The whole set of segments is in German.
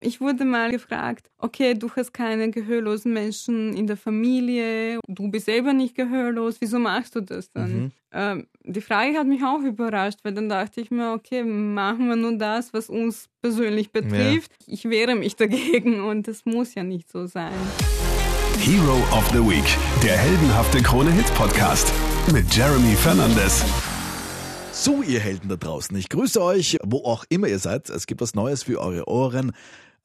Ich wurde mal gefragt, okay, du hast keine gehörlosen Menschen in der Familie, du bist selber nicht gehörlos, wieso machst du das dann? Mhm. Ähm, die Frage hat mich auch überrascht, weil dann dachte ich mir, okay, machen wir nur das, was uns persönlich betrifft. Ja. Ich wehre mich dagegen und das muss ja nicht so sein. Hero of the Week, der heldenhafte Krone-Hit-Podcast mit Jeremy Fernandes. So, ihr Helden da draußen, ich grüße euch, wo auch immer ihr seid. Es gibt was Neues für eure Ohren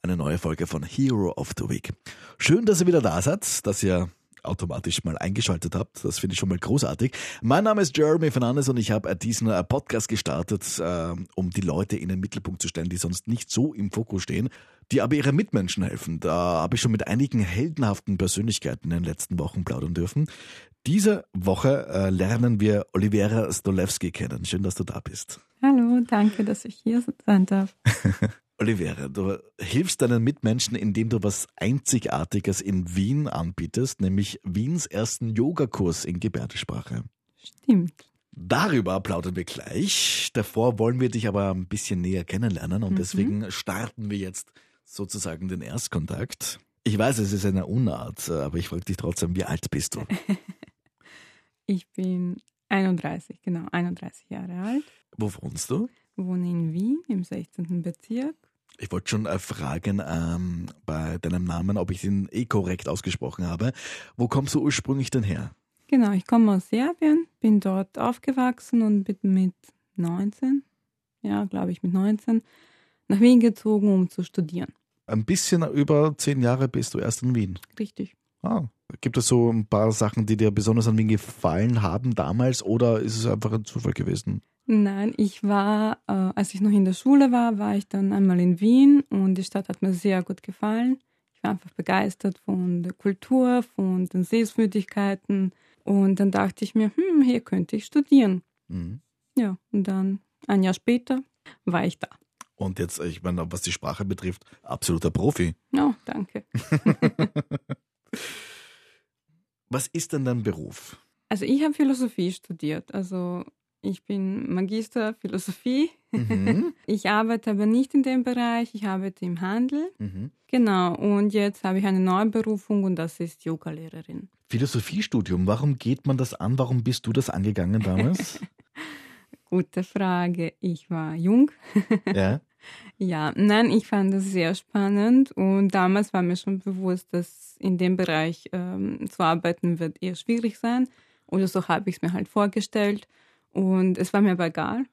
eine neue Folge von Hero of the Week. Schön, dass ihr wieder da seid, dass ihr automatisch mal eingeschaltet habt. Das finde ich schon mal großartig. Mein Name ist Jeremy Fernandes und ich habe diesen äh, Podcast gestartet, äh, um die Leute in den Mittelpunkt zu stellen, die sonst nicht so im Fokus stehen, die aber ihre Mitmenschen helfen. Da habe ich schon mit einigen heldenhaften Persönlichkeiten in den letzten Wochen plaudern dürfen. Diese Woche äh, lernen wir Olivera Stolewski kennen. Schön, dass du da bist. Hallo, danke, dass ich hier sein darf. Olivera, du hilfst deinen Mitmenschen, indem du was Einzigartiges in Wien anbietest, nämlich Wiens ersten Yogakurs in Gebärdensprache. Stimmt. Darüber plaudern wir gleich. Davor wollen wir dich aber ein bisschen näher kennenlernen und mhm. deswegen starten wir jetzt sozusagen den Erstkontakt. Ich weiß, es ist eine Unart, aber ich frage dich trotzdem, wie alt bist du? ich bin 31, genau, 31 Jahre alt. Wo wohnst du? Ich wohne in Wien im 16. Bezirk. Ich wollte schon äh, fragen ähm, bei deinem Namen, ob ich ihn eh korrekt ausgesprochen habe. Wo kommst du ursprünglich denn her? Genau, ich komme aus Serbien, bin dort aufgewachsen und bin mit 19, ja, glaube ich, mit 19 nach Wien gezogen, um zu studieren. Ein bisschen über zehn Jahre bist du erst in Wien. Richtig. Ah, gibt es so ein paar Sachen, die dir besonders an Wien gefallen haben damals oder ist es einfach ein Zufall gewesen? Nein, ich war, äh, als ich noch in der Schule war, war ich dann einmal in Wien und die Stadt hat mir sehr gut gefallen. Ich war einfach begeistert von der Kultur, von den Sehenswürdigkeiten und dann dachte ich mir, hm, hier könnte ich studieren. Mhm. Ja, und dann ein Jahr später war ich da. Und jetzt, ich meine, was die Sprache betrifft, absoluter Profi. Oh, danke. was ist denn dein Beruf? Also ich habe Philosophie studiert. Also ich bin Magister Philosophie. Mhm. Ich arbeite aber nicht in dem Bereich, ich arbeite im Handel. Mhm. Genau, und jetzt habe ich eine neue Berufung und das ist Yoga-Lehrerin. Philosophiestudium, warum geht man das an? Warum bist du das angegangen damals? Gute Frage. Ich war jung. Ja. Ja, nein, ich fand das sehr spannend und damals war mir schon bewusst, dass in dem Bereich ähm, zu arbeiten wird eher schwierig sein. Oder so habe ich es mir halt vorgestellt. Und es war mir aber egal.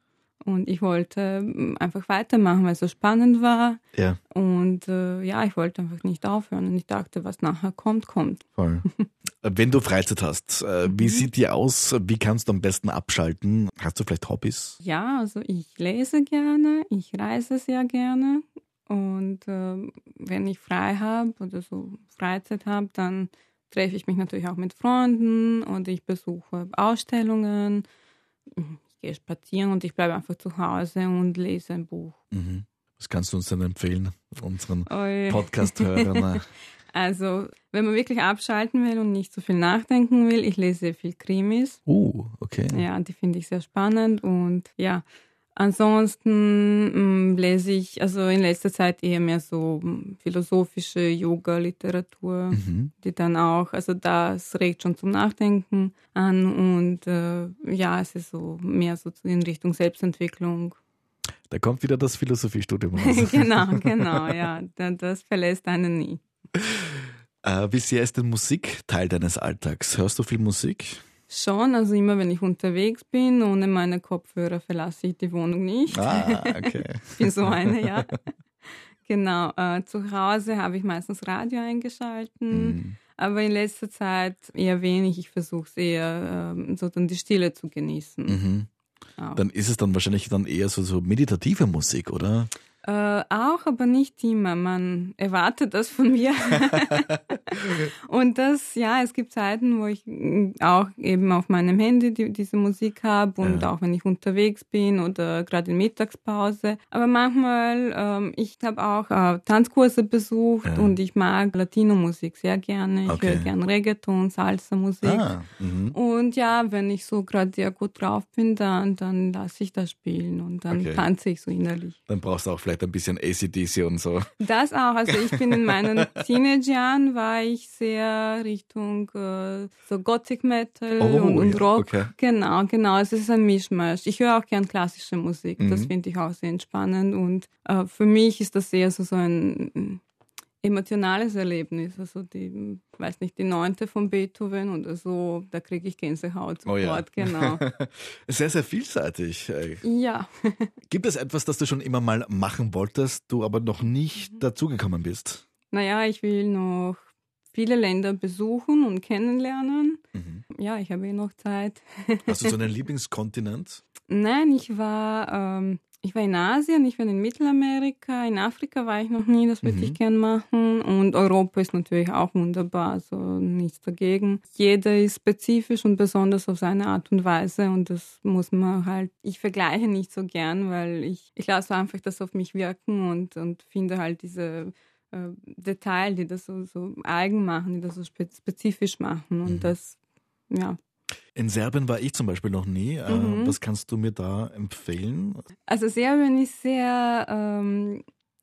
Und ich wollte ähm, einfach weitermachen, weil es so spannend war. Ja. Und äh, ja, ich wollte einfach nicht aufhören. Und ich dachte, was nachher kommt, kommt. Voll. Wenn du Freizeit hast, äh, wie mhm. sieht die aus? Wie kannst du am besten abschalten? Hast du vielleicht Hobbys? Ja, also ich lese gerne, ich reise sehr gerne. Und äh, wenn ich frei habe oder so Freizeit habe, dann treffe ich mich natürlich auch mit Freunden und ich besuche Ausstellungen ich gehe spazieren und ich bleibe einfach zu Hause und lese ein Buch. Mhm. Was kannst du uns denn empfehlen, unseren Podcast-Hörern? Also, wenn man wirklich abschalten will und nicht so viel nachdenken will, ich lese viel Krimis. Oh, okay. Ja, die finde ich sehr spannend und ja, Ansonsten mh, mm, lese ich also in letzter Zeit eher mehr so mm, philosophische Yoga-Literatur, mhm. die dann auch, also das regt schon zum Nachdenken an und äh, ja, es ist so mehr so in Richtung Selbstentwicklung. Da kommt wieder das Philosophiestudium raus. genau, genau, ja, das verlässt einen nie. Äh, wie sehr ist denn Musik Teil deines Alltags? Hörst du viel Musik? Schon, also immer wenn ich unterwegs bin, ohne meine Kopfhörer verlasse ich die Wohnung nicht. Ah, okay. ich bin so eine, ja. Genau, äh, zu Hause habe ich meistens Radio eingeschalten, mm. aber in letzter Zeit eher wenig. Ich versuche es eher, äh, so dann die Stille zu genießen. Mhm. Dann ist es dann wahrscheinlich dann eher so, so meditative Musik, oder? Äh, auch, aber nicht immer. Man erwartet das von mir. und das, ja, es gibt Zeiten, wo ich mm, auch eben auf meinem Handy die, diese Musik habe und ja. auch wenn ich unterwegs bin oder gerade in Mittagspause. Aber manchmal, ähm, ich habe auch äh, Tanzkurse besucht ja. und ich mag Latino-Musik sehr gerne. Ich okay. höre gerne Reggaeton, Salsa-Musik. Ah, mhm. und ja, wenn ich so gerade sehr gut drauf bin, dann, dann lasse ich das spielen und dann okay. tanze ich so innerlich. Dann brauchst du auch vielleicht ein bisschen ACDC und so. Das auch. Also ich bin in meinen Teenagerjahren war ich sehr Richtung äh, so Gothic Metal Oh, und, und ja, Rock. okay. Genau, genau. Es ist ein Mischmasch. Ich höre auch gern klassische Musik. Das Mhm. finde ich auch sehr entspannend. Und äh, für mich ist das eher so, so ein emotionales Erlebnis. Also die, weiß nicht, die neunte von Beethoven oder so, da kriege ich Gänsehaut Oh ja. sofort. Genau. Sehr, sehr vielseitig. Ja. Gibt es etwas, das du schon immer mal machen wolltest, du aber noch nicht dazugekommen bist? Naja, ich will noch viele Länder besuchen und kennenlernen. Mhm. Ja, ich habe eh noch Zeit. Hast du so einen Lieblingskontinent? Nein, ich war, ähm, ich war in Asien, ich war in Mittelamerika, in Afrika war ich noch nie, das würde Mhm. ich gern machen. Und Europa ist natürlich auch wunderbar, also nichts dagegen. Jeder ist spezifisch und besonders auf seine Art und Weise und das muss man halt, ich vergleiche nicht so gern, weil ich, ich lasse einfach das auf mich wirken und, und finde halt diese äh, Detail, die das so, so eigen machen, die das so spe spezifisch machen und Mhm. das, ja, In Serbien war ich zum Beispiel noch nie. Äh, Mhm. Was kannst du mir da empfehlen? Also Serbien ist sehr, ähm,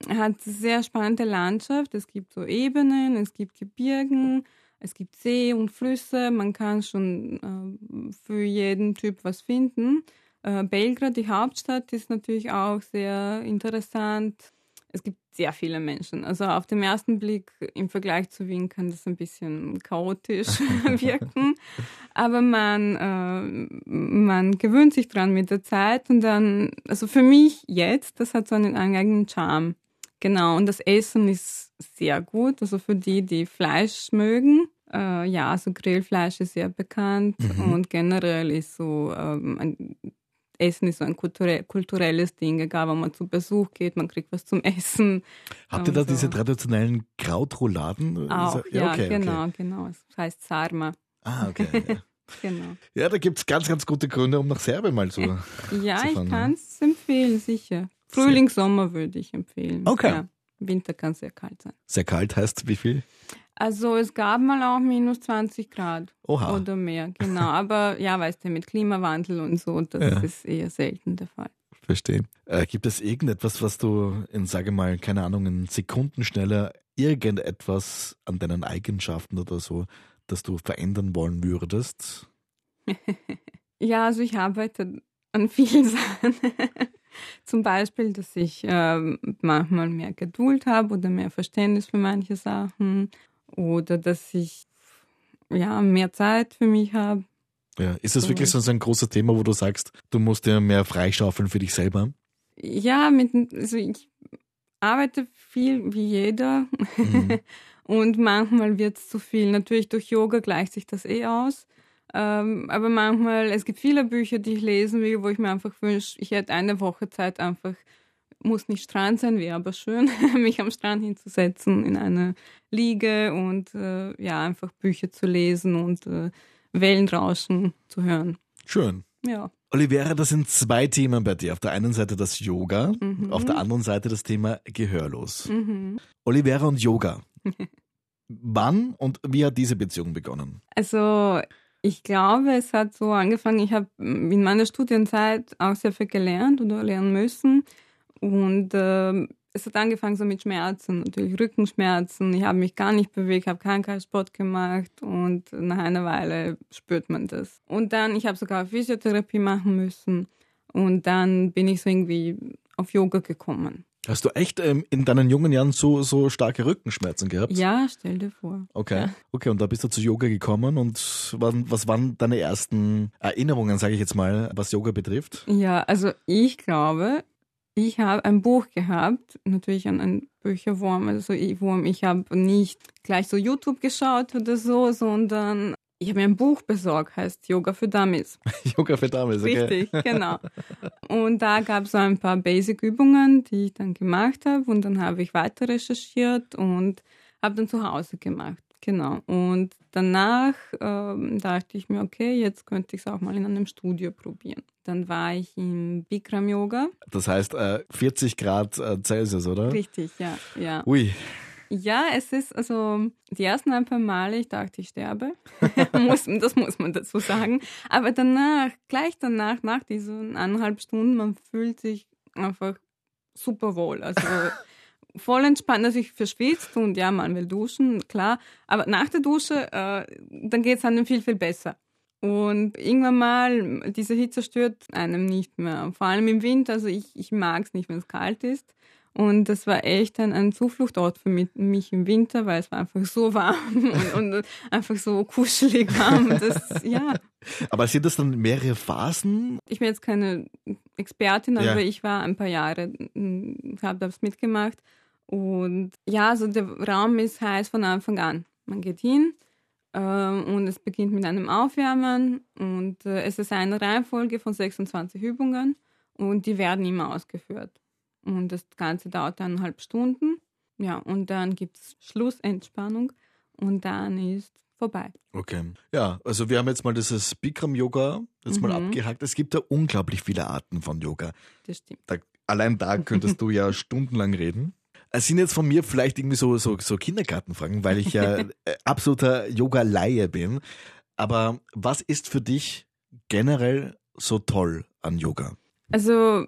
hat sehr spannende Landschaft. Es gibt so Ebenen, es gibt Gebirgen, es gibt See und Flüsse. Man kann schon äh, für jeden Typ was finden. Äh, Belgrad, die Hauptstadt, ist natürlich auch sehr interessant. Es gibt sehr viele Menschen. Also auf den ersten Blick im Vergleich zu Wien kann das ein bisschen chaotisch wirken. Aber man, äh, man gewöhnt sich dran mit der Zeit und dann, also für mich jetzt, das hat so einen eigenen Charme. Genau, und das Essen ist sehr gut. Also für die, die Fleisch mögen. Äh, ja, also Grillfleisch ist sehr bekannt Mhm. und generell ist so ähm, ein Essen ist so ein kulturell, kulturelles Ding, egal wo man zu Besuch geht, man kriegt was zum Essen. Habt ihr da so. diese traditionellen Krautrouladen? Auch, Ist- ja, okay, genau, Okay. genau. Es heißt Sarma, Ah, okay. Ja, genau. ja da gibt es ganz, ganz gute Gründe, um nach Serbien mal zu. Ja, zu ich fahren, kann es empfehlen, sicher. Frühling, Sommer würde ich empfehlen. Okay. Ja, Winter kann sehr kalt sein. Sehr kalt heißt wie viel? Also es gab mal auch minus 20 Grad Oha. oder mehr, genau. Aber ja, weißt du, mit Klimawandel und so, das Ja. ist eher selten der Fall. Verstehe. Äh, gibt es irgendetwas, was du in, sage mal, keine Ahnung, in Sekunden schneller irgendetwas an deinen Eigenschaften oder so, das du verändern wollen würdest? Ja, also ich arbeite an vielen Sachen. Zum Beispiel, dass ich ähm, manchmal mehr Geduld habe oder mehr Verständnis für manche Sachen oder dass ich ja mehr Zeit für mich habe. Ja. Ist das wirklich so ein großes Thema, wo du sagst, du musst dir mehr freischaufeln für dich selber? Ja, mit, also ich arbeite viel wie jeder Mhm. und manchmal wird es zu viel. Natürlich durch Yoga gleicht sich das eh aus. Ähm, aber manchmal, es gibt viele Bücher, die ich lesen will, wo ich mir einfach wünsche, ich hätte eine Woche Zeit einfach, muss nicht Strand sein, wäre aber schön, mich am Strand hinzusetzen in eine Liege und äh, ja, einfach Bücher zu lesen und äh, Wellenrauschen zu hören. Schön. Ja. Olivera, das sind zwei Themen bei dir. Auf der einen Seite das Yoga, Mhm. auf der anderen Seite das Thema Gehörlos. Mhm. Olivera und Yoga. Wann und wie hat diese Beziehung begonnen? Also ich glaube, es hat so angefangen, ich habe in meiner Studienzeit auch sehr viel gelernt oder lernen müssen. Und ähm, es hat angefangen so mit Schmerzen, natürlich Rückenschmerzen. Ich habe mich gar nicht bewegt, habe keinen Kraftsport gemacht und nach einer Weile spürt man das. Und dann, ich habe sogar Physiotherapie machen müssen. Und dann bin ich so irgendwie auf Yoga gekommen. Hast du echt ähm, in deinen jungen Jahren so, so starke Rückenschmerzen gehabt? Ja, stell dir vor. Okay. Ja. Okay, und da bist du zu Yoga gekommen und wann, was waren deine ersten Erinnerungen, sage ich jetzt mal, was Yoga betrifft? Ja, also ich glaube, ich habe ein Buch gehabt, natürlich ein, ein Bücherwurm, also ich, Wurm. Ich habe nicht gleich so YouTube geschaut oder so, sondern ich habe mir ein Buch besorgt, heißt Yoga für Dummies. Yoga für damals, okay. Richtig, genau. Und da gab es so ein paar Basic-Übungen, die ich dann gemacht habe und dann habe ich weiter recherchiert und habe dann zu Hause gemacht. Genau. Und danach ähm, dachte ich mir, okay, jetzt könnte ich es auch mal in einem Studio probieren. Dann war ich im Bikram Yoga. Das heißt äh, 40 Grad äh, Celsius, oder? Richtig, ja, ja. Ui, Ja, es ist also die ersten ein paar Male, ich dachte, ich sterbe. muss, das muss man dazu sagen. Aber danach, gleich danach, nach diesen eineinhalb Stunden, man fühlt sich einfach super wohl. Also voll entspannt, dass ich verschwitzt und ja, man will duschen, klar. Aber nach der Dusche, äh, dann geht es einem viel, viel besser. Und irgendwann mal, diese Hitze stört einem nicht mehr. Vor allem im Winter, also ich, ich mag es nicht, wenn es kalt ist. Und das war echt ein, ein Zufluchtort für mich, mich, im Winter, weil es war einfach so warm und, und einfach so kuschelig warm. Das, ja. Aber sind das dann mehrere Phasen? Ich bin jetzt keine Expertin, aber ja. ich war ein paar Jahre, habe das mitgemacht. Und ja, also der Raum ist heiß von Anfang an. Man geht hin, ähm, und es beginnt mit einem Aufwärmen und äh, es ist eine Reihenfolge von 26 Übungen und die werden immer ausgeführt. Und das Ganze dauert eineinhalb Stunden. Ja, und dann gibt es Schlussentspannung und dann ist vorbei. Okay. Ja, also wir haben jetzt mal dieses Bikram-Yoga jetzt mhm. mal abgehakt. Es gibt ja unglaublich viele Arten von Yoga. Das stimmt. Da, allein da könntest du ja stundenlang reden. Es sind jetzt von mir vielleicht irgendwie so, so, so Kindergartenfragen, weil ich ja äh, absoluter Yoga-Laie bin. Aber was ist für dich generell so toll an Yoga? Also,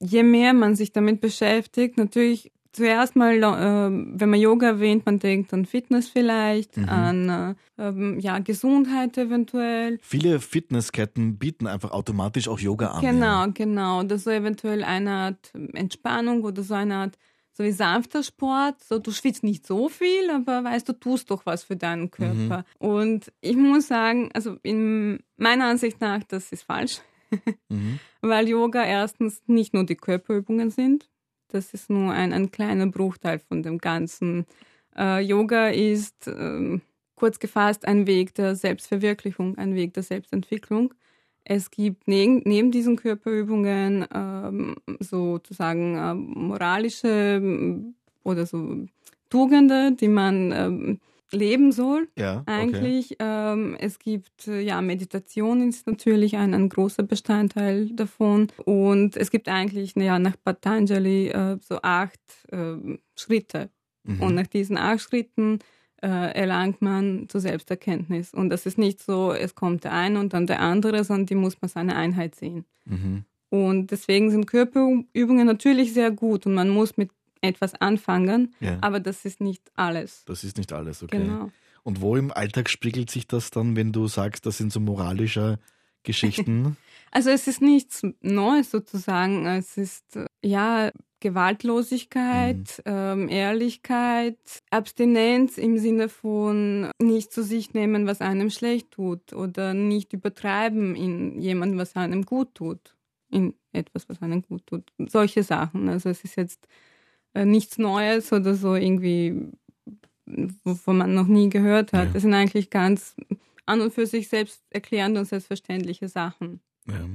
je mehr man sich damit beschäftigt, natürlich zuerst mal, äh, wenn man Yoga erwähnt, man denkt an Fitness vielleicht, mhm. an äh, ähm, ja, Gesundheit eventuell. Viele Fitnessketten bieten einfach automatisch auch Yoga an. Genau, ja. genau. Oder so eventuell eine Art Entspannung oder so eine Art so wie sanfter Sport, so du schwitzt nicht so viel, aber weißt du, tust doch was für deinen Körper. Mhm. Und ich muss sagen, also in meiner Ansicht nach, das ist falsch, mhm. weil Yoga erstens nicht nur die Körperübungen sind, das ist nur ein, ein kleiner Bruchteil von dem Ganzen. Äh, Yoga ist äh, kurz gefasst ein Weg der Selbstverwirklichung, ein Weg der Selbstentwicklung. Es gibt neben, neben diesen Körperübungen ähm, sozusagen äh, moralische ähm, oder so Tugenden, die man ähm, leben soll. Ja, eigentlich. Okay. Ähm, es gibt äh, ja Meditation ist natürlich ein, ein großer Bestandteil davon und es gibt eigentlich ja nach Patanjali äh, so acht äh, Schritte mhm. und nach diesen acht Schritten erlangt man zur Selbsterkenntnis. Und das ist nicht so, es kommt der eine und dann der andere, sondern die muss man seine Einheit sehen. Mhm. Und deswegen sind Körperübungen natürlich sehr gut und man muss mit etwas anfangen, ja. aber das ist nicht alles. Das ist nicht alles, okay. Genau. Und wo im Alltag spiegelt sich das dann, wenn du sagst, das sind so moralische Geschichten? also es ist nichts Neues sozusagen. Es ist ja Gewaltlosigkeit, mhm. ähm, Ehrlichkeit, Abstinenz im Sinne von nicht zu sich nehmen, was einem schlecht tut oder nicht übertreiben in jemandem, was einem gut tut, in etwas, was einem gut tut. Solche Sachen. Also es ist jetzt äh, nichts Neues oder so irgendwie, wovon man noch nie gehört hat. Ja. Das sind eigentlich ganz an und für sich selbst erklärende und selbstverständliche Sachen. Ja.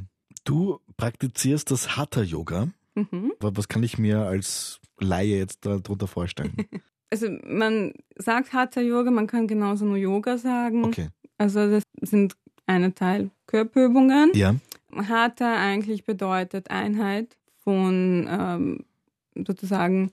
Du praktizierst das Hatha-Yoga. Mhm. Was kann ich mir als Laie jetzt darunter vorstellen? Also man sagt Hatha Yoga, man kann genauso nur Yoga sagen. Okay. Also das sind eine Teil Körperübungen. Ja. Hatha eigentlich bedeutet Einheit von ähm, sozusagen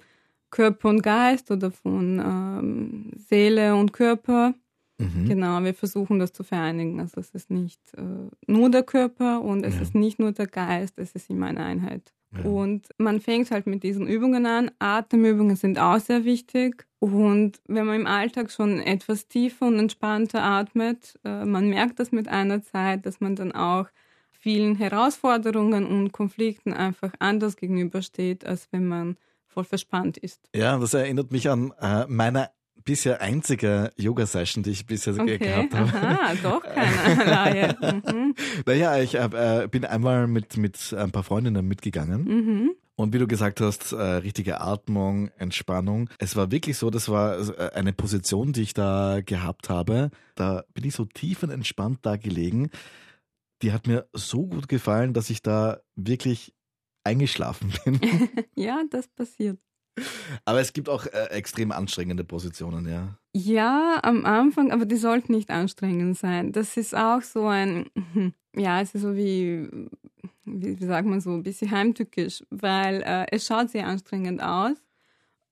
Körper und Geist oder von ähm, Seele und Körper. Mhm. Genau, wir versuchen das zu vereinigen. Also es ist nicht äh, nur der Körper und es ja. ist nicht nur der Geist, es ist immer eine Einheit. Und man fängt halt mit diesen Übungen an. Atemübungen sind auch sehr wichtig. Und wenn man im Alltag schon etwas tiefer und entspannter atmet, äh, man merkt das mit einer Zeit, dass man dann auch vielen Herausforderungen und Konflikten einfach anders gegenübersteht, als wenn man voll verspannt ist. Ja, das erinnert mich an äh, meine bisher einzige Yoga-Session, die ich bisher okay. gehabt habe. Aha, doch keine. Mhm. Naja, ich äh, bin einmal mit, mit ein paar Freundinnen mitgegangen. Mhm. Und wie du gesagt hast, äh, richtige Atmung, Entspannung. Es war wirklich so, das war äh, eine Position, die ich da gehabt habe. Da bin ich so tief und entspannt da gelegen. Die hat mir so gut gefallen, dass ich da wirklich eingeschlafen bin. ja, das passiert. Aber es gibt auch äh, extrem anstrengende Positionen, ja. Ja, am Anfang, aber die sollten nicht anstrengend sein. Das ist auch so ein, ja, es ist so wie, wie, wie sagt man so, ein bisschen heimtückisch, weil äh, es schaut sehr anstrengend aus.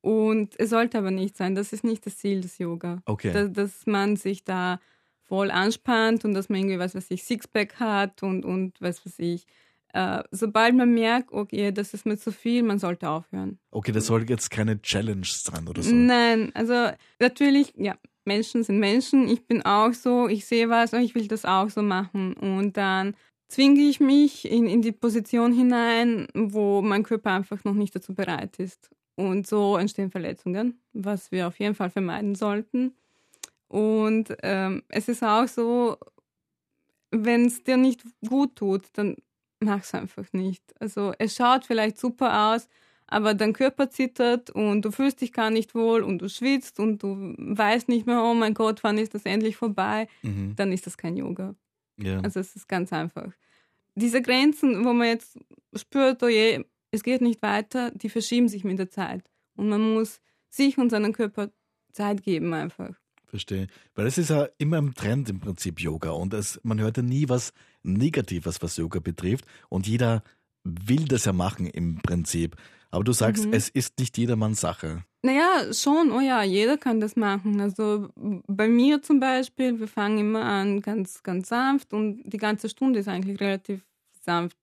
Und es sollte aber nicht sein. Das ist nicht das Ziel des Yoga. Okay. Dass, dass man sich da voll anspannt und dass man irgendwie, was weiß ich, Sixpack hat und, und was weiß ich, äh, sobald man merkt, okay, das ist mir zu viel, man sollte aufhören. Okay, das soll jetzt keine Challenge sein oder so. Nein, also natürlich, ja, Menschen sind Menschen. Ich bin auch so, ich sehe was und ich will das auch so machen. Und dann zwinge ich mich in, in die Position hinein, wo mein Körper einfach noch nicht dazu bereit ist. Und so entstehen Verletzungen, was wir auf jeden Fall vermeiden sollten. Und ähm, es ist auch so, wenn es dir nicht gut tut, dann mach es einfach nicht. Also es schaut vielleicht super aus, aber dein Körper zittert und du fühlst dich gar nicht wohl und du schwitzt und du weißt nicht mehr, oh mein Gott, wann ist das endlich vorbei, mhm. dann ist das kein Yoga. Ja. Also es ist ganz einfach. Diese Grenzen, wo man jetzt spürt, oh je, es geht nicht weiter, die verschieben sich mit der Zeit. Und man muss sich und seinem Körper Zeit geben einfach. Verstehe. Weil es ist ja immer im Trend im Prinzip Yoga und es, man hört ja nie was Negatives, was Yoga betrifft und jeder will das ja machen im Prinzip. Aber du sagst, mhm. es ist nicht jedermanns Sache. Naja, schon, oh ja, jeder kann das machen. Also bei mir zum Beispiel, wir fangen immer an ganz, ganz sanft und die ganze Stunde ist eigentlich relativ sanft.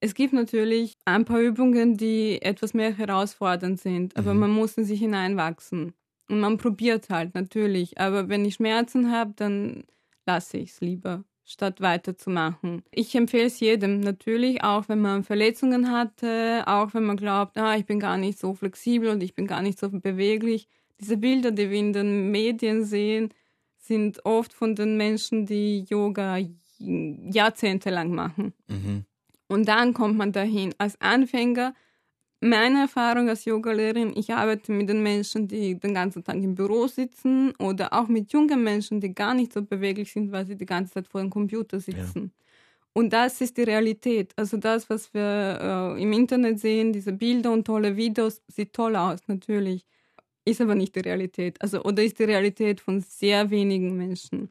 Es gibt natürlich ein paar Übungen, die etwas mehr herausfordernd sind, aber mhm. man muss in sich hineinwachsen. Und man probiert halt natürlich. Aber wenn ich Schmerzen habe, dann lasse ich es lieber statt weiterzumachen. Ich empfehle es jedem, natürlich, auch wenn man Verletzungen hatte, auch wenn man glaubt, ah, ich bin gar nicht so flexibel und ich bin gar nicht so beweglich. Diese Bilder, die wir in den Medien sehen, sind oft von den Menschen, die Yoga jahrzehntelang machen. Mhm. Und dann kommt man dahin. Als Anfänger meine Erfahrung als Yogalehrerin, ich arbeite mit den Menschen, die den ganzen Tag im Büro sitzen oder auch mit jungen Menschen, die gar nicht so beweglich sind, weil sie die ganze Zeit vor dem Computer sitzen. Ja. Und das ist die Realität. Also das, was wir äh, im Internet sehen, diese Bilder und tolle Videos, sieht toll aus, natürlich. Ist aber nicht die Realität. Also, oder ist die Realität von sehr wenigen Menschen.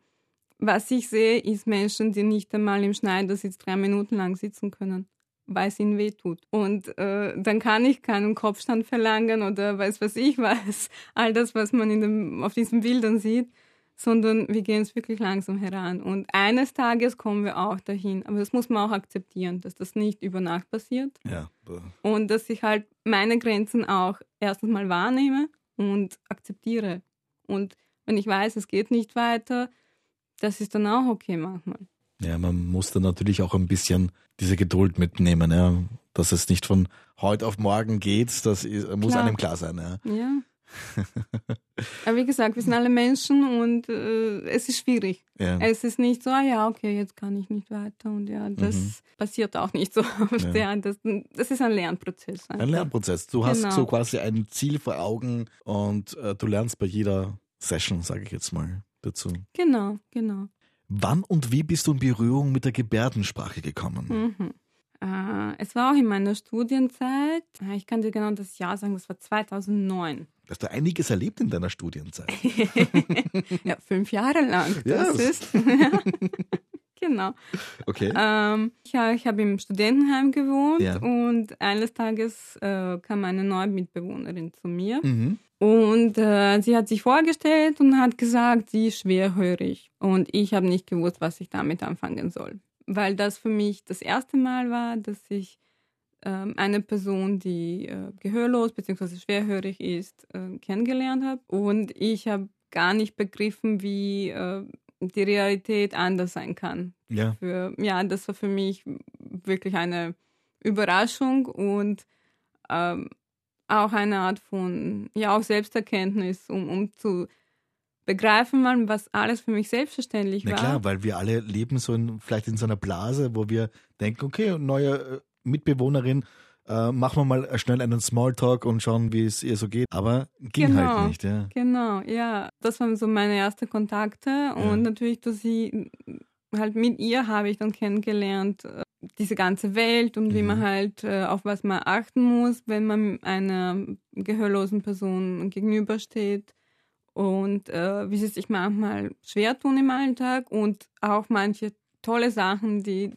Was ich sehe, ist Menschen, die nicht einmal im Schneidersitz drei Minuten lang sitzen können weil es ihnen wehtut. Und äh, dann kann ich keinen Kopfstand verlangen oder weiß was ich weiß, all das, was man in dem, auf diesen Bildern sieht, sondern wir gehen es wirklich langsam heran. Und eines Tages kommen wir auch dahin. Aber das muss man auch akzeptieren, dass das nicht über Nacht passiert. Ja. Und dass ich halt meine Grenzen auch erstens mal wahrnehme und akzeptiere. Und wenn ich weiß, es geht nicht weiter, das ist dann auch okay manchmal. Ja, man muss da natürlich auch ein bisschen diese Geduld mitnehmen, ja. Dass es nicht von heute auf morgen geht, das muss einem klar sein, ja. Ja. Aber wie gesagt, wir sind alle Menschen und äh, es ist schwierig. Ja. Es ist nicht so, ah ja, okay, jetzt kann ich nicht weiter. Und ja, das mhm. passiert auch nicht so. Ja. Das, das, ist ein Lernprozess. Einfach. Ein Lernprozess. Du hast genau. so quasi ein Ziel vor Augen und äh, du lernst bei jeder Session, sage ich jetzt mal dazu. Genau, genau. Wann und wie bist du in Berührung mit der Gebärdensprache gekommen? Mhm. Äh, es war auch in meiner Studienzeit. Äh, ich kann dir genau das Jahr sagen, das war 2009. Hast du einiges erlebt in deiner Studienzeit? ja, fünf Jahre lang. Das yes. ist. genau. Okay. Ähm, ich, ich habe im Studentenheim gewohnt ja. und eines Tages äh, kam eine neue Mitbewohnerin zu mir. Mhm. Und äh, sie hat sich vorgestellt und hat gesagt, sie ist schwerhörig. Und ich habe nicht gewusst, was ich damit anfangen soll. Weil das für mich das erste Mal war, dass ich ähm, eine Person, die äh, gehörlos bzw. schwerhörig ist, äh, kennengelernt habe. Und ich habe gar nicht begriffen, wie äh, die Realität anders sein kann. Ja. Für, ja, das war für mich wirklich eine Überraschung und ähm, auch eine Art von, ja, auch Selbsterkenntnis, um, um zu begreifen, was alles für mich selbstverständlich Na war. Na klar, weil wir alle leben so in, vielleicht in so einer Blase, wo wir denken, okay, neue äh, Mitbewohnerin, äh, machen wir mal schnell einen Smalltalk und schauen, wie es ihr so geht. Aber ging halt genau, halt nicht, ja. Genau, ja. Das waren so meine ersten Kontakte ja. und natürlich durch sie, halt mit ihr habe ich dann kennengelernt, äh, diese ganze Welt und mhm. wie man mhm. halt äh, auf was man achten muss, wenn man einer gehörlosen Person gegenübersteht und äh, wie sie sich manchmal schwer tun im Alltag und auch manche tolle Sachen, die,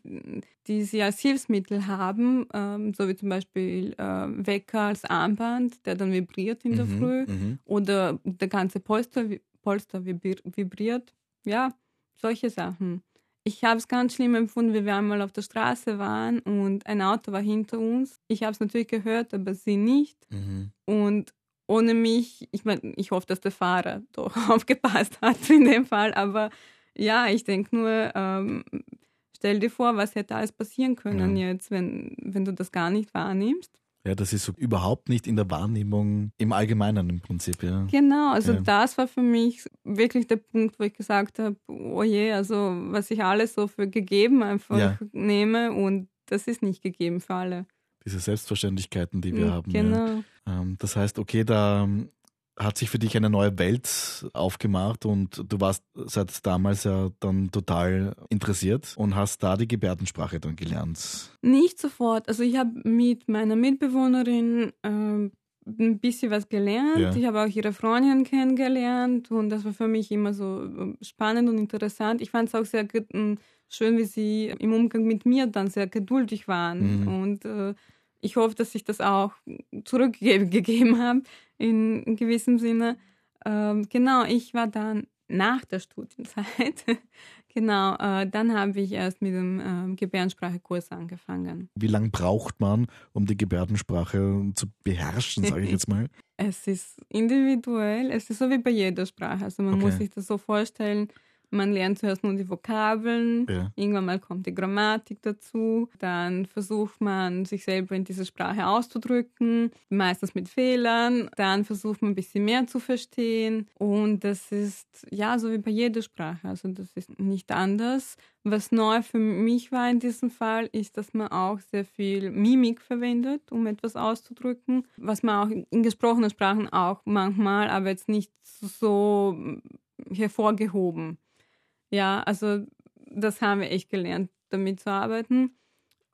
die sie als Hilfsmittel haben, ähm, so wie zum Beispiel äh, Wecker als Armband, der dann vibriert in der mhm, Früh mhm. oder der ganze Polster, Polster vibriert. Ja, solche Sachen. Ich habe es ganz schlimm empfunden, wie wir einmal auf der Straße waren und ein Auto war hinter uns. Ich habe es natürlich gehört, aber sie nicht. Mhm. Und ohne mich, ich meine, ich hoffe, dass der Fahrer doch aufgepasst hat in dem Fall, aber ja, ich denke nur, ähm, stell dir vor, was hätte alles passieren können Ja. jetzt, wenn, wenn du das gar nicht wahrnimmst. Ja, das ist so überhaupt nicht in der Wahrnehmung im Allgemeinen im Prinzip, ja. Genau, also Ja. das war für mich wirklich der Punkt, wo ich gesagt habe, oh je, also was ich alles so für gegeben einfach Ja. nehme und das ist nicht gegeben für alle. Diese Selbstverständlichkeiten, die wir haben. Ja. Genau. Ähm, das heißt, okay, da ähm, hat sich für dich eine neue Welt aufgemacht und du warst seit damals ja dann total interessiert und hast da die Gebärdensprache dann gelernt. Nicht sofort. Also ich habe mit meiner Mitbewohnerin ähm, ein bisschen was gelernt. Ja. Ich habe auch ihre Freundin kennengelernt und das war für mich immer so ähm, spannend und interessant. Ich fand es auch sehr schön, wie sie im Umgang mit mir dann sehr geduldig waren. Mhm. Und äh, ich hoffe, dass ich das auch zurückgegeben habe in, gewissem Sinne. Ähm, genau, ich war dann nach der Studienzeit, genau, äh, dann habe ich erst mit dem ähm, Gebärdensprachekurs angefangen. Wie lange braucht man, um die Gebärdensprache zu beherrschen, sage ich jetzt mal? Es ist individuell, es ist so wie bei jeder Sprache. Also man Okay. muss sich das so vorstellen, man lernt zuerst nur die Vokabeln, Ja. irgendwann mal kommt die Grammatik dazu, dann versucht man sich selber in dieser Sprache auszudrücken, meistens mit Fehlern, dann versucht man ein bisschen mehr zu verstehen und das ist ja so wie bei jeder Sprache, also das ist nicht anders. Was neu für mich war in diesem Fall, ist, dass man auch sehr viel Mimik verwendet, um etwas auszudrücken, was man auch in gesprochenen Sprachen auch manchmal, aber jetzt nicht so hervorgehoben. Ja, also das haben wir echt gelernt, damit zu arbeiten.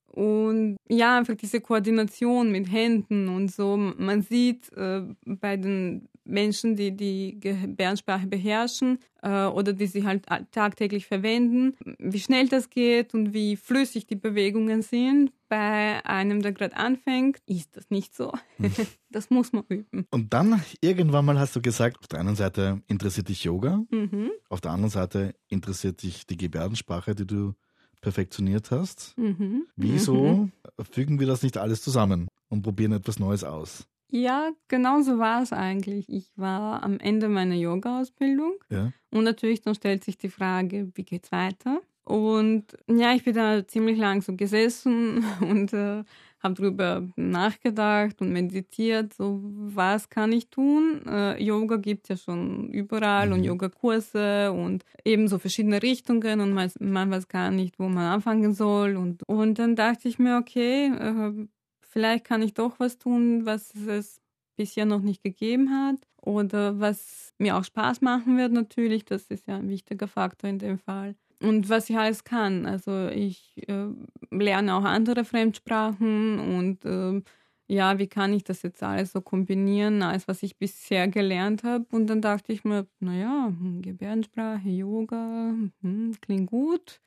Und ja, einfach diese Koordination mit Händen und so. Man sieht äh, bei den Menschen, die die Gebärdensprache beherrschen äh, oder die sie halt tagtäglich verwenden, wie schnell das geht und wie flüssig die Bewegungen sind. Bei einem, der gerade anfängt, ist das nicht so. das muss man üben. Und dann irgendwann mal hast du gesagt, auf der einen Seite interessiert dich Yoga, Mhm. auf der anderen Seite interessiert dich die Gebärdensprache, die du perfektioniert hast. Mhm. Wieso fügen wir das nicht alles zusammen und probieren etwas Neues aus? Ja, genau so war es eigentlich. Ich war am Ende meiner Yoga-Ausbildung Ja. und natürlich dann stellt sich die Frage, wie geht's weiter? Und ja, ich bin da ziemlich lang so gesessen und äh, habe drüber nachgedacht und meditiert, so was kann ich tun? Äh, Yoga gibt ja schon überall und Mhm. Yogakurse und eben so verschiedene Richtungen und man, man weiß gar nicht, wo man anfangen soll. Und, und dann dachte ich mir, okay, äh, vielleicht kann ich doch was tun, was es bisher noch nicht gegeben hat oder was mir auch Spaß machen wird natürlich. Das ist ja ein wichtiger Faktor in dem Fall. Und was ich alles kann. Also ich äh, lerne auch andere Fremdsprachen und äh, ja, wie kann ich das jetzt alles so kombinieren, alles, was ich bisher gelernt habe. Und dann dachte ich mir, naja, hm, Gebärdensprache, Yoga, hm, klingt gut.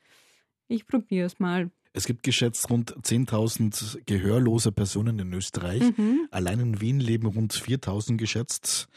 Ich probiere es mal. Es gibt geschätzt rund 10.000 gehörlose Personen in Österreich. Mhm. Allein in Wien leben rund 4.000 geschätzt.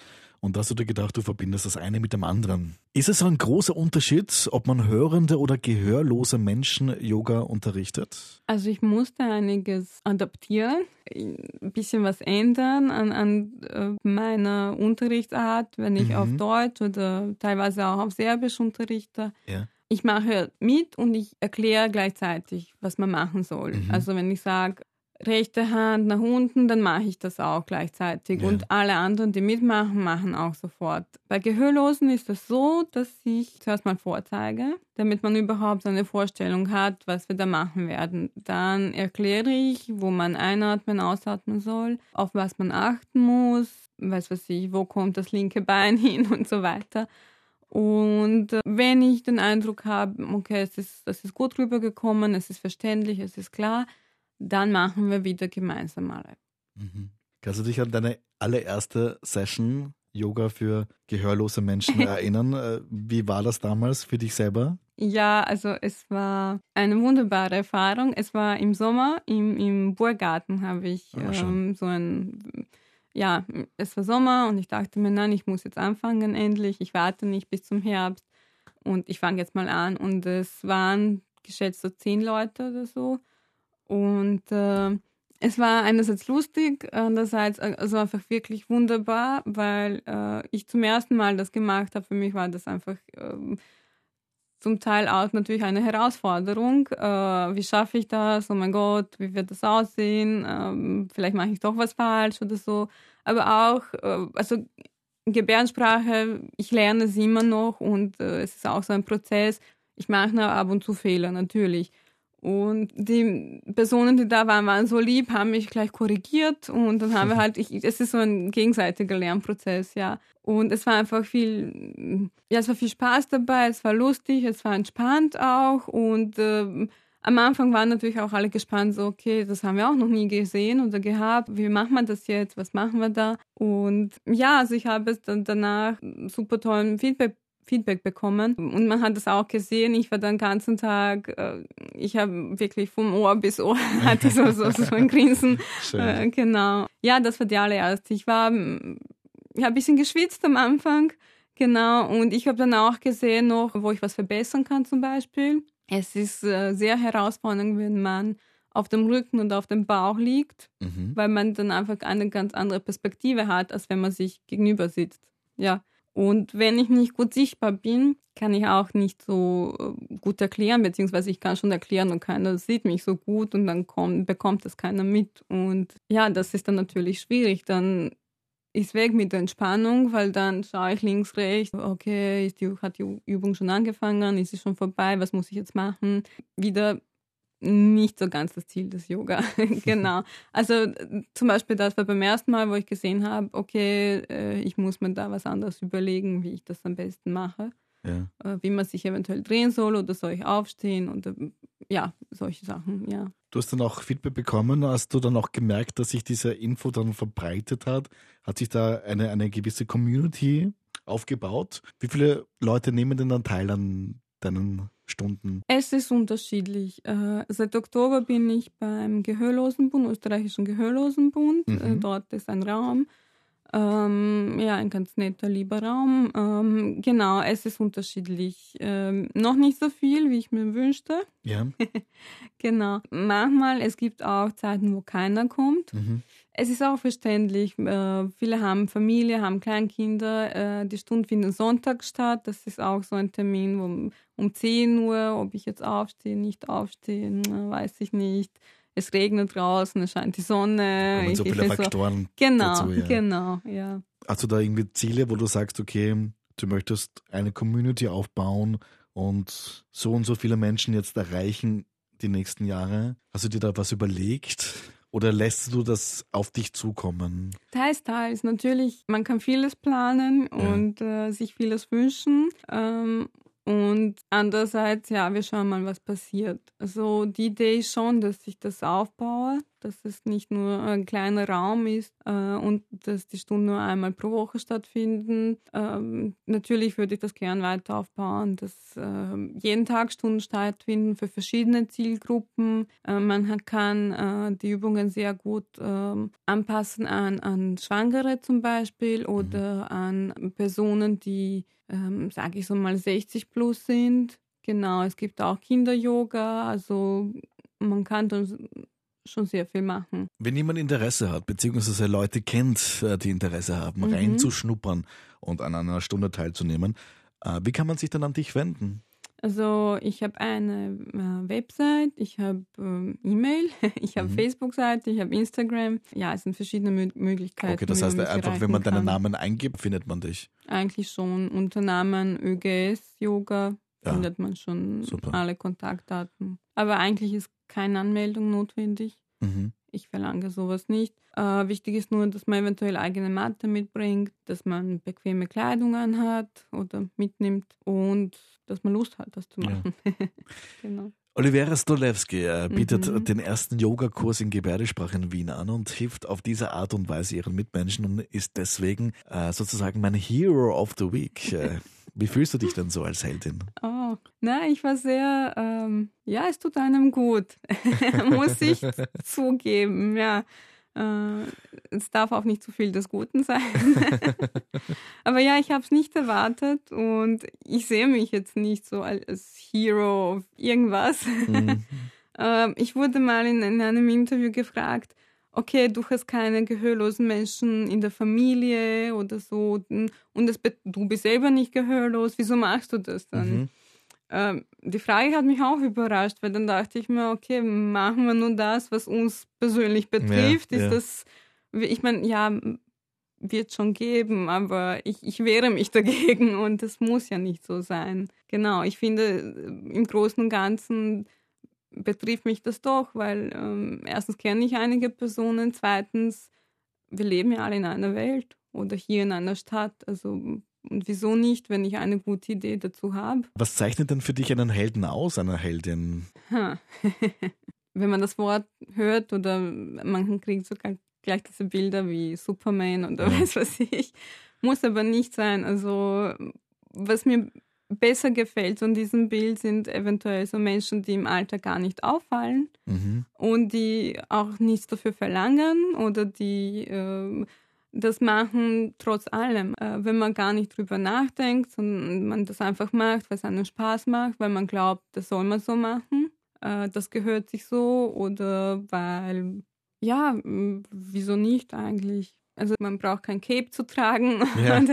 Und da hast du dir gedacht, du verbindest das eine mit dem anderen. Ist es ein großer Unterschied, ob man hörende oder gehörlose Menschen Yoga unterrichtet? Also ich musste einiges adaptieren, ein bisschen was ändern an, an äh, meiner Unterrichtsart, wenn ich Mhm. auf Deutsch oder teilweise auch auf Serbisch unterrichte. Ja. Ich mache mit und ich erkläre gleichzeitig, was man machen soll. Mhm. Also wenn ich sage, rechte Hand nach unten, dann mache ich das auch gleichzeitig. Ja. Und alle anderen, die mitmachen, machen auch sofort. Bei Gehörlosen ist es so, dass ich zuerst mal vorzeige, damit man überhaupt eine Vorstellung hat, was wir da machen werden. Dann erkläre ich, wo man einatmen, ausatmen soll, auf was man achten muss, weiß was ich, wo kommt das linke Bein hin und so weiter. Und äh, wenn ich den Eindruck habe, okay, es ist, es ist gut rübergekommen, es ist verständlich, es ist klar, dann machen wir wieder gemeinsam mal. Mhm. Kannst du dich an deine allererste Session Yoga für gehörlose Menschen erinnern? Äh, Wie war das damals für dich selber? Ja, also es war eine wunderbare Erfahrung. Es war im Sommer, im, im Burgarten habe ich Ah, ähm, so ein, ja, es war Sommer und ich dachte mir, nein, ich muss jetzt anfangen endlich, ich warte nicht bis zum Herbst. Und ich fange jetzt mal an. Und es waren geschätzt so zehn Leute oder so. Und äh, es war einerseits lustig, andererseits also einfach wirklich wunderbar, weil äh, ich zum ersten Mal das gemacht habe. Für mich war das einfach äh, zum Teil auch natürlich eine Herausforderung. Äh, wie schaffe ich das? Oh mein Gott, wie wird das aussehen? Ähm, vielleicht mache ich doch was falsch oder so. Aber auch, äh, also Gebärdensprache, ich lerne sie immer noch und äh, es ist auch so ein Prozess. Ich mache ab und zu Fehler, natürlich. Und die Personen, die da waren, waren so lieb, haben mich gleich korrigiert und dann haben wir halt, ich, es ist so ein gegenseitiger Lernprozess, ja. Und es war einfach viel, ja, es war viel Spaß dabei, es war lustig, es war entspannt auch und äh, am Anfang waren natürlich auch alle gespannt, so, okay, das haben wir auch noch nie gesehen oder gehabt. Wie machen wir das jetzt? Was machen wir da? Und ja, also ich habe es dann danach super tollen Feedback Feedback bekommen. Und man hat es auch gesehen. Ich war den ganzen Tag, äh, ich habe wirklich vom Ohr bis Ohr hatte so, so, so ein Grinsen. Äh, genau. Ja, das war die allererste. Ich war, ich habe ein bisschen geschwitzt am Anfang. Genau. Und ich habe dann auch gesehen noch, wo ich was verbessern kann zum Beispiel. Es ist äh, sehr herausfordernd, wenn man auf dem Rücken und auf dem Bauch liegt, mhm. weil man dann einfach eine ganz andere Perspektive hat, als wenn man sich gegenüber sitzt. Ja. Und wenn ich nicht gut sichtbar bin, kann ich auch nicht so äh, gut erklären, beziehungsweise ich kann schon erklären und keiner sieht mich so gut und dann kommt, bekommt das keiner mit. Und ja, das ist dann natürlich schwierig. Dann ist weg mit der Entspannung, weil dann schaue ich links, rechts, okay, die, hat die Übung schon angefangen, ist sie schon vorbei, was muss ich jetzt machen? Wieder nicht so ganz das Ziel des Yoga. genau. Also zum Beispiel das war beim ersten Mal, wo ich gesehen habe, okay, äh, ich muss mir da was anderes überlegen, wie ich das am besten mache. Ja. Äh, wie man sich eventuell drehen soll oder soll ich aufstehen oder ja, solche Sachen, ja. Du hast dann auch Feedback bekommen, hast du dann auch gemerkt, dass sich diese Info dann verbreitet hat? Hat sich da eine, eine gewisse Community aufgebaut? Wie viele Leute nehmen denn dann teil an deinen Stunden? Es ist unterschiedlich. Äh, seit Oktober bin ich beim Gehörlosenbund, österreichischen Gehörlosenbund. Mhm. Äh, dort ist ein Raum. Ähm, ja, ein ganz netter, lieber Raum. Ähm, genau, es ist unterschiedlich. Ähm, noch nicht so viel, wie ich mir wünschte. Ja. genau. Manchmal, es gibt auch Zeiten, wo keiner kommt. Mhm. Es ist auch verständlich. Äh, viele haben Familie, haben Kleinkinder. Äh, die Stunden finden Sonntag statt. Das ist auch so ein Termin, wo um 10 Uhr, ob ich jetzt aufstehe, nicht aufstehe, weiß ich nicht. Es regnet draußen, es scheint die Sonne. Kommen so viele Faktoren. So. Genau, dazu, ja. genau, ja. Hast du da irgendwie Ziele, wo du sagst, okay, du möchtest eine Community aufbauen und so und so viele Menschen jetzt erreichen die nächsten Jahre? Hast du dir da was überlegt? Oder lässt du das auf dich zukommen? Teils, teils. Natürlich, man kann vieles planen ja. und äh, sich vieles wünschen. Ähm, und andererseits, ja, wir schauen mal, was passiert. Also die Idee ist schon, dass ich das aufbaue, dass es nicht nur ein kleiner Raum ist äh, und dass die Stunden nur einmal pro Woche stattfinden. Ähm, natürlich würde ich das gern weiter aufbauen, dass äh, jeden Tag Stunden stattfinden für verschiedene Zielgruppen. Äh, man kann äh, die Übungen sehr gut ähm, anpassen an, an Schwangere zum Beispiel oder mhm. an Personen, die ähm, sage ich so mal, 60 plus sind. Genau, es gibt auch Kinder-Yoga, also man kann dann schon sehr viel machen. Wenn jemand Interesse hat, beziehungsweise Leute kennt, äh, die Interesse haben, mhm. reinzuschnuppern und an einer Stunde teilzunehmen, äh, wie kann man sich dann an dich wenden? Also ich habe eine äh, Website, ich habe äh, E-Mail, ich habe mhm. Facebook-Seite, ich habe Instagram. Ja, es sind verschiedene Mö Möglichkeiten. Okay, das heißt einfach, wenn man deinen Namen eingibt, findet man dich. Eigentlich schon. Unter Namen ÖGS Yoga ja. findet man schon Super. alle Kontaktdaten. Aber eigentlich ist keine Anmeldung notwendig. Mhm. Ich verlange sowas nicht. Äh, wichtig ist nur, dass man eventuell eigene Matte mitbringt, dass man bequeme Kleidung anhat oder mitnimmt und dass man Lust hat, das zu machen. Ja. genau. Olivera Stolewski äh, bietet mhm. den ersten Yogakurs in Gebärdesprache in Wien an und hilft auf diese Art und Weise ihren Mitmenschen und ist deswegen äh, sozusagen mein Hero of the Week. Äh, wie fühlst du dich denn so als Heldin? Oh, na, ich war sehr, ähm, ja, es tut einem gut, muss ich zugeben, ja. Äh, es darf auch nicht zu viel des Guten sein. Aber ja, ich habe es nicht erwartet und ich sehe mich jetzt nicht so als Hero irgendwas. Mhm. Ähm, ich wurde mal in, in einem Interview gefragt, okay, du hast keine gehörlosen Menschen in der Familie oder so und es, du bist selber nicht gehörlos, wieso machst du das dann? Mhm. Ähm, die Frage hat mich auch überrascht, weil dann dachte ich mir, okay, machen wir nur das, was uns persönlich betrifft. Ja, Ist ja. das, ich meine, ja, wird schon geben, aber ich, ich wehre mich dagegen und das muss ja nicht so sein. Genau, ich finde, im Großen und Ganzen betrifft mich das doch, weil ähm, erstens kenne ich einige Personen, zweitens, wir leben ja alle in einer Welt oder hier in einer Stadt. Also und wieso nicht, wenn ich eine gute Idee dazu habe? Was zeichnet denn für dich einen Helden aus, einer Heldin? wenn man das Wort hört oder man kriegt sogar gleich diese Bilder wie Superman oder ja. was weiß ich. Muss aber nicht sein. Also was mir besser gefällt von diesem Bild sind eventuell so Menschen, die im Alter gar nicht auffallen mhm. und die auch nichts dafür verlangen oder die äh, das machen trotz allem, äh, wenn man gar nicht drüber nachdenkt, sondern man das einfach macht, weil es einem Spaß macht, weil man glaubt, das soll man so machen, äh, das gehört sich so oder weil, ja, wieso nicht eigentlich? Also man braucht kein Cape zu tragen ja. und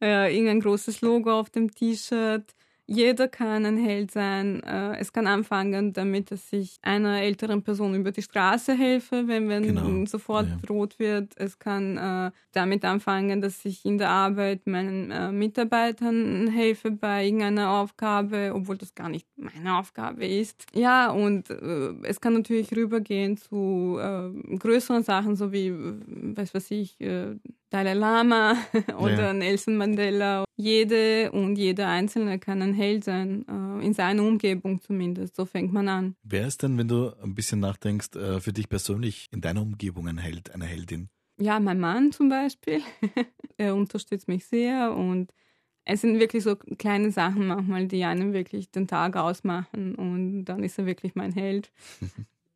äh, irgendein großes Logo auf dem T-Shirt. Jeder kann ein Held sein. Äh, es kann anfangen damit, dass ich einer älteren Person über die Straße helfe, wenn, wenn genau. sofort ja. rot wird. Es kann äh, damit anfangen, dass ich in der Arbeit meinen äh, Mitarbeitern helfe bei irgendeiner Aufgabe, obwohl das gar nicht meine Aufgabe ist. Ja, und es kann natürlich rübergehen zu größeren Sachen, so wie, weiß was ich, Dalai Lama oder ja. Nelson Mandela. Jede und jeder Einzelne kann ein Held sein, äh, in seiner Umgebung zumindest. So fängt man an. Wer ist denn, wenn du ein bisschen nachdenkst, äh, für dich persönlich in deiner Umgebung ein Held, eine Heldin? Ja, mein Mann zum Beispiel. er unterstützt mich sehr und es sind wirklich so kleine Sachen manchmal, die einem wirklich den Tag ausmachen und dann ist er wirklich mein Held.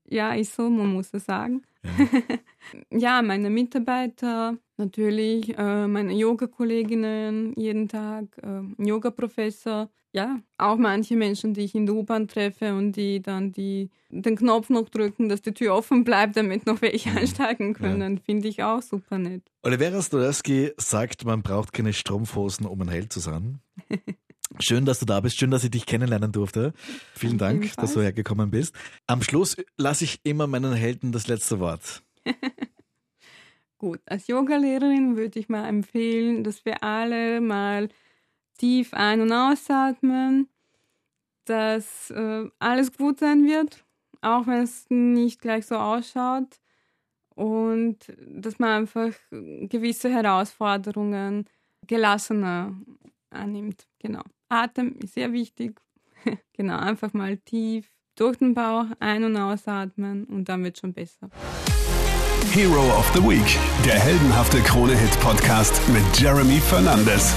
ja, ist so, man muss es sagen. Ja, ja meine Mitarbeiter, natürlich äh, meine Yoga-Kolleginnen jeden Tag, äh, Yoga-Professor. Ja, auch manche Menschen, die ich in der U-Bahn treffe und die dann die, den Knopf noch drücken, dass die Tür offen bleibt, damit noch welche einsteigen können, ja. finde ich auch super nett. Olivera Stolewski sagt, man braucht keine Strumpfhosen, um ein Held zu sein. Schön, dass du da bist. Schön, dass ich dich kennenlernen durfte. Vielen Dank, dass du hergekommen bist. Am Schluss lasse ich immer meinen Helden das letzte Wort. Gut, als Yogalehrerin würde ich mal empfehlen, dass wir alle mal tief ein- und ausatmen, dass äh, alles gut sein wird, auch wenn es nicht gleich so ausschaut und dass man einfach gewisse Herausforderungen gelassener annimmt. Genau. Atem ist sehr wichtig. genau, einfach mal tief durch den Bauch ein- und ausatmen und dann wird schon besser. Hero of the Week, der heldenhafte Krone-Hit-Podcast mit Jeremy Fernandes.